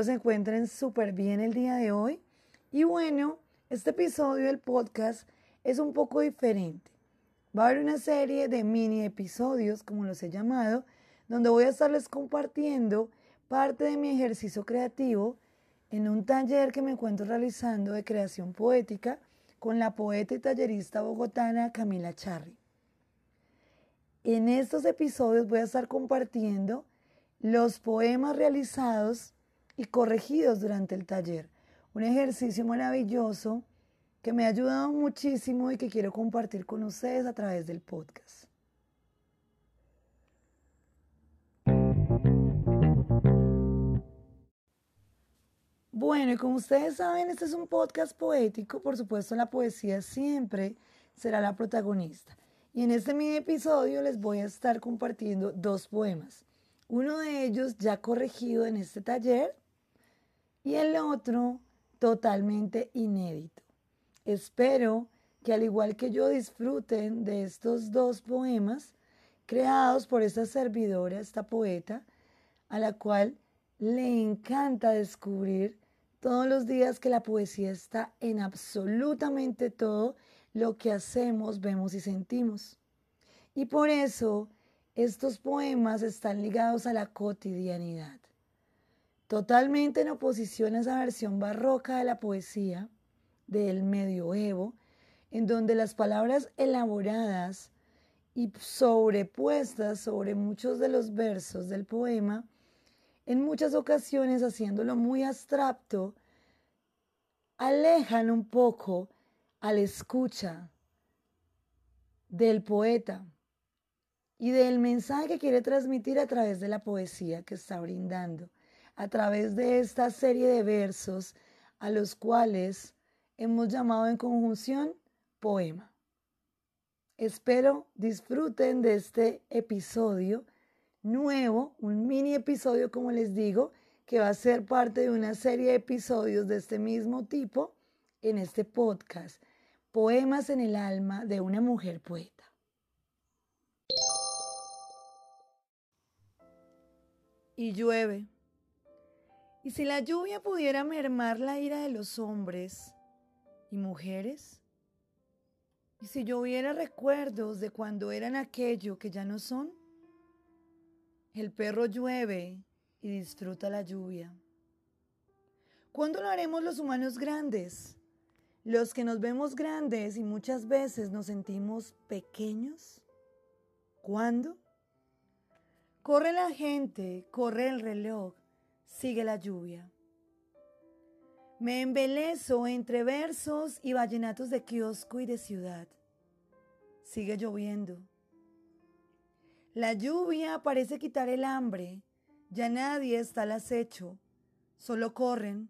espero se encuentren súper bien el día de hoy. Y bueno, este episodio del podcast es un poco diferente. Va a haber una serie de mini episodios, como los he llamado, donde voy a estarles compartiendo parte de mi ejercicio creativo en un taller que me encuentro realizando de creación poética con la poeta y tallerista bogotana Camila Charri. En estos episodios voy a estar compartiendo los poemas realizados y corregidos durante el taller. Un ejercicio maravilloso que me ha ayudado muchísimo y que quiero compartir con ustedes a través del podcast. Bueno, y como ustedes saben, este es un podcast poético, por supuesto la poesía siempre será la protagonista. Y en este mini episodio les voy a estar compartiendo dos poemas. Uno de ellos ya corregido en este taller y el otro totalmente inédito. Espero que al igual que yo disfruten de estos dos poemas creados por esta servidora, esta poeta, a la cual le encanta descubrir todos los días que la poesía está en absolutamente todo lo que hacemos, vemos y sentimos. Y por eso estos poemas están ligados a la cotidianidad, totalmente en oposición a esa versión barroca de la poesía del medioevo, en donde las palabras elaboradas y sobrepuestas sobre muchos de los versos del poema, en muchas ocasiones haciéndolo muy abstracto, alejan un poco al escucha del poeta y del mensaje que quiere transmitir a través de la poesía que está brindando, a través de esta serie de versos a los cuales hemos llamado en conjunción poema. Espero disfruten de este episodio nuevo, un mini episodio como les digo, que va a ser parte de una serie de episodios de este mismo tipo en este podcast, Poemas en el alma de una mujer poeta. y llueve. ¿Y si la lluvia pudiera mermar la ira de los hombres y mujeres? ¿Y si lloviera recuerdos de cuando eran aquello que ya no son? El perro llueve y disfruta la lluvia. ¿Cuándo lo haremos los humanos grandes? Los que nos vemos grandes y muchas veces nos sentimos pequeños. ¿Cuándo? Corre la gente, corre el reloj, sigue la lluvia. Me embelezo entre versos y vallenatos de kiosco y de ciudad. Sigue lloviendo. La lluvia parece quitar el hambre. Ya nadie está al acecho. Solo corren.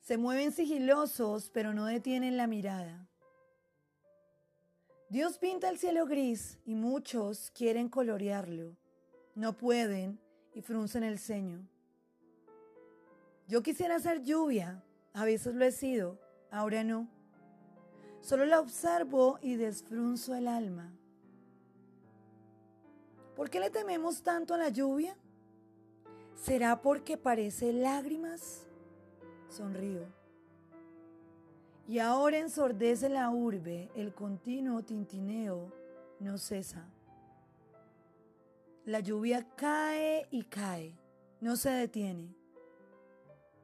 Se mueven sigilosos, pero no detienen la mirada. Dios pinta el cielo gris y muchos quieren colorearlo. No pueden y fruncen el ceño. Yo quisiera ser lluvia, a veces lo he sido, ahora no. Solo la observo y desfrunzo el alma. ¿Por qué le tememos tanto a la lluvia? ¿Será porque parece lágrimas? Sonrío. Y ahora ensordece la urbe, el continuo tintineo no cesa. La lluvia cae y cae, no se detiene.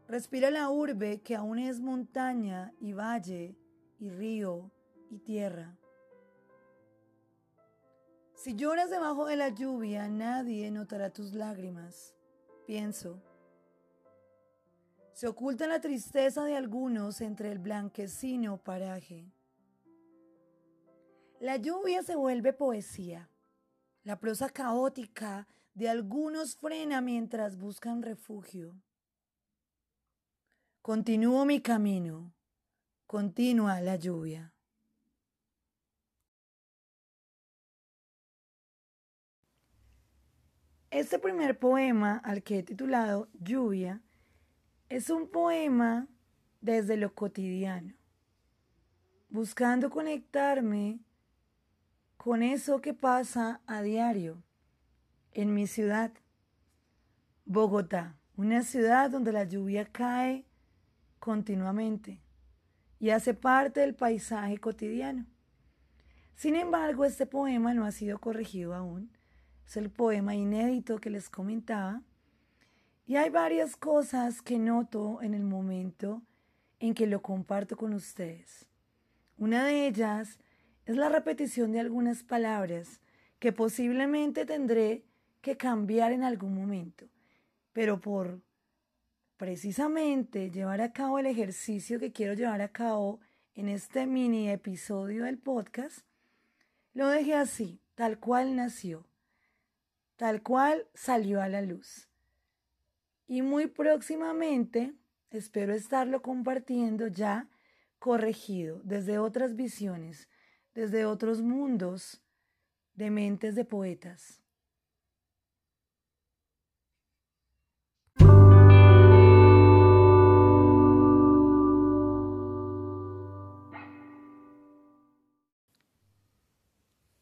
Respira la urbe que aún es montaña y valle y río y tierra. Si lloras debajo de la lluvia, nadie notará tus lágrimas, pienso. Se oculta la tristeza de algunos entre el blanquecino paraje. La lluvia se vuelve poesía. La prosa caótica de algunos frena mientras buscan refugio. Continúo mi camino. Continúa la lluvia. Este primer poema, al que he titulado Lluvia, es un poema desde lo cotidiano, buscando conectarme con eso que pasa a diario en mi ciudad, Bogotá, una ciudad donde la lluvia cae continuamente y hace parte del paisaje cotidiano. Sin embargo, este poema no ha sido corregido aún. Es el poema inédito que les comentaba. Y hay varias cosas que noto en el momento en que lo comparto con ustedes. Una de ellas es la repetición de algunas palabras que posiblemente tendré que cambiar en algún momento, pero por precisamente llevar a cabo el ejercicio que quiero llevar a cabo en este mini episodio del podcast, lo dejé así, tal cual nació, tal cual salió a la luz. Y muy próximamente espero estarlo compartiendo ya corregido desde otras visiones, desde otros mundos de mentes de poetas.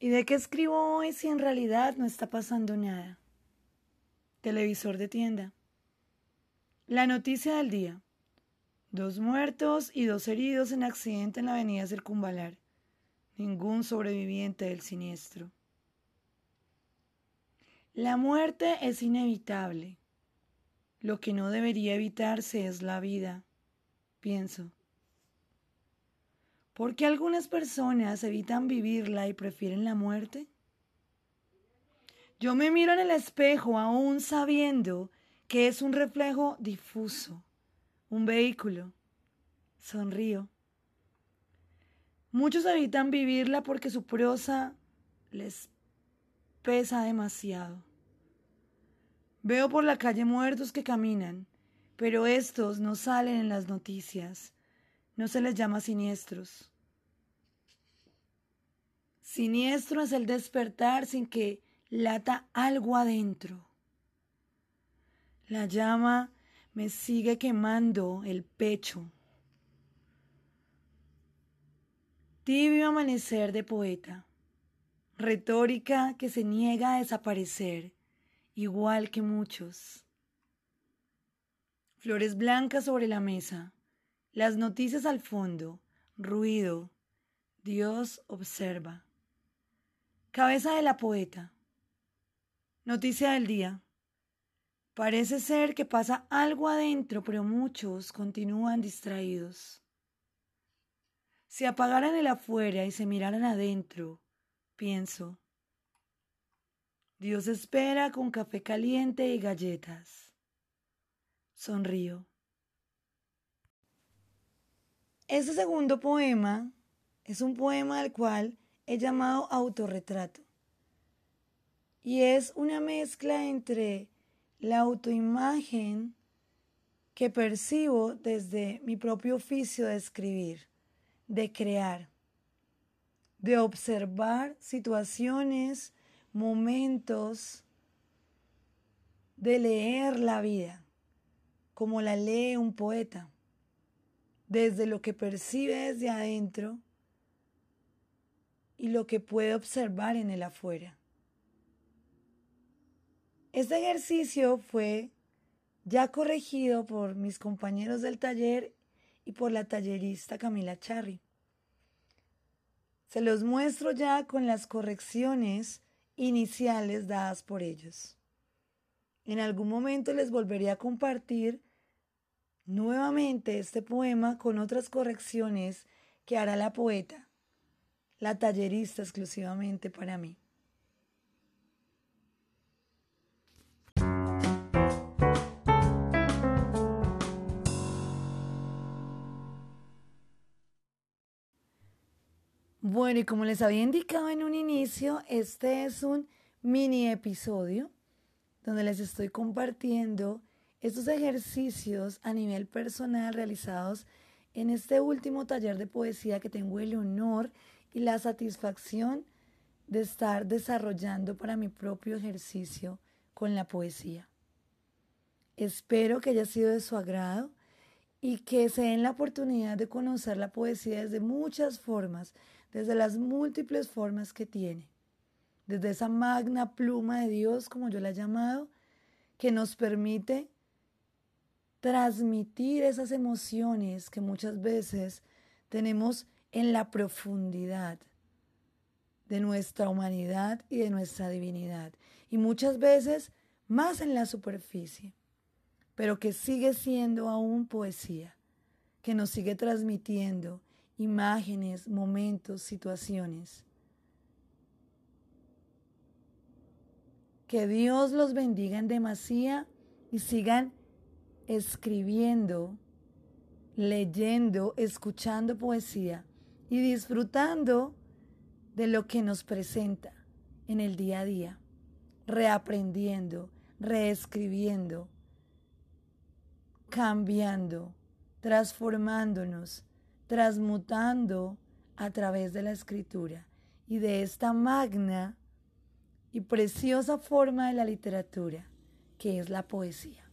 ¿Y de qué escribo hoy si en realidad no está pasando nada? Televisor de tienda. La noticia del día. Dos muertos y dos heridos en accidente en la avenida Circunvalar. Ningún sobreviviente del siniestro. La muerte es inevitable. Lo que no debería evitarse es la vida, pienso. ¿Por qué algunas personas evitan vivirla y prefieren la muerte? Yo me miro en el espejo aún sabiendo que es un reflejo difuso, un vehículo. Sonrío. Muchos evitan vivirla porque su prosa les pesa demasiado. Veo por la calle muertos que caminan, pero estos no salen en las noticias no se les llama siniestros. Siniestro es el despertar sin que lata algo adentro. La llama me sigue quemando el pecho. Tibio amanecer de poeta. Retórica que se niega a desaparecer, igual que muchos. Flores blancas sobre la mesa las noticias al fondo, ruido. Dios observa. Cabeza de la poeta. Noticia del día. Parece ser que pasa algo adentro, pero muchos continúan distraídos. Si apagaran el afuera y se miraran adentro, pienso. Dios espera con café caliente y galletas. Sonrío. Este segundo poema es un poema al cual he llamado autorretrato. Y es una mezcla entre la autoimagen que percibo desde mi propio oficio de escribir, de crear, de observar situaciones, momentos, de leer la vida como la lee un poeta desde lo que percibe desde adentro y lo que puede observar en el afuera. Este ejercicio fue ya corregido por mis compañeros del taller y por la tallerista Camila Charri. Se los muestro ya con las correcciones iniciales dadas por ellos. En algún momento les volveré a compartir nuevamente este poema con otras correcciones que hará la poeta, la tallerista exclusivamente para mí. Bueno, y como les había indicado en un inicio, este es un mini episodio donde les estoy compartiendo estos ejercicios a nivel personal realizados en este último taller de poesía que tengo el honor y la satisfacción de estar desarrollando para mi propio ejercicio con la poesía. Espero que haya sido de su agrado y que se den la oportunidad de conocer la poesía desde muchas formas, desde las múltiples formas que tiene, desde esa magna pluma de Dios, como yo la he llamado, que nos permite transmitir esas emociones que muchas veces tenemos en la profundidad de nuestra humanidad y de nuestra divinidad. Y muchas veces más en la superficie, pero que sigue siendo aún poesía, que nos sigue transmitiendo imágenes, momentos, situaciones. Que Dios los bendiga en demasía y sigan escribiendo, leyendo, escuchando poesía y disfrutando de lo que nos presenta en el día a día, reaprendiendo, reescribiendo, cambiando, transformándonos, transmutando a través de la escritura y de esta magna y preciosa forma de la literatura que es la poesía.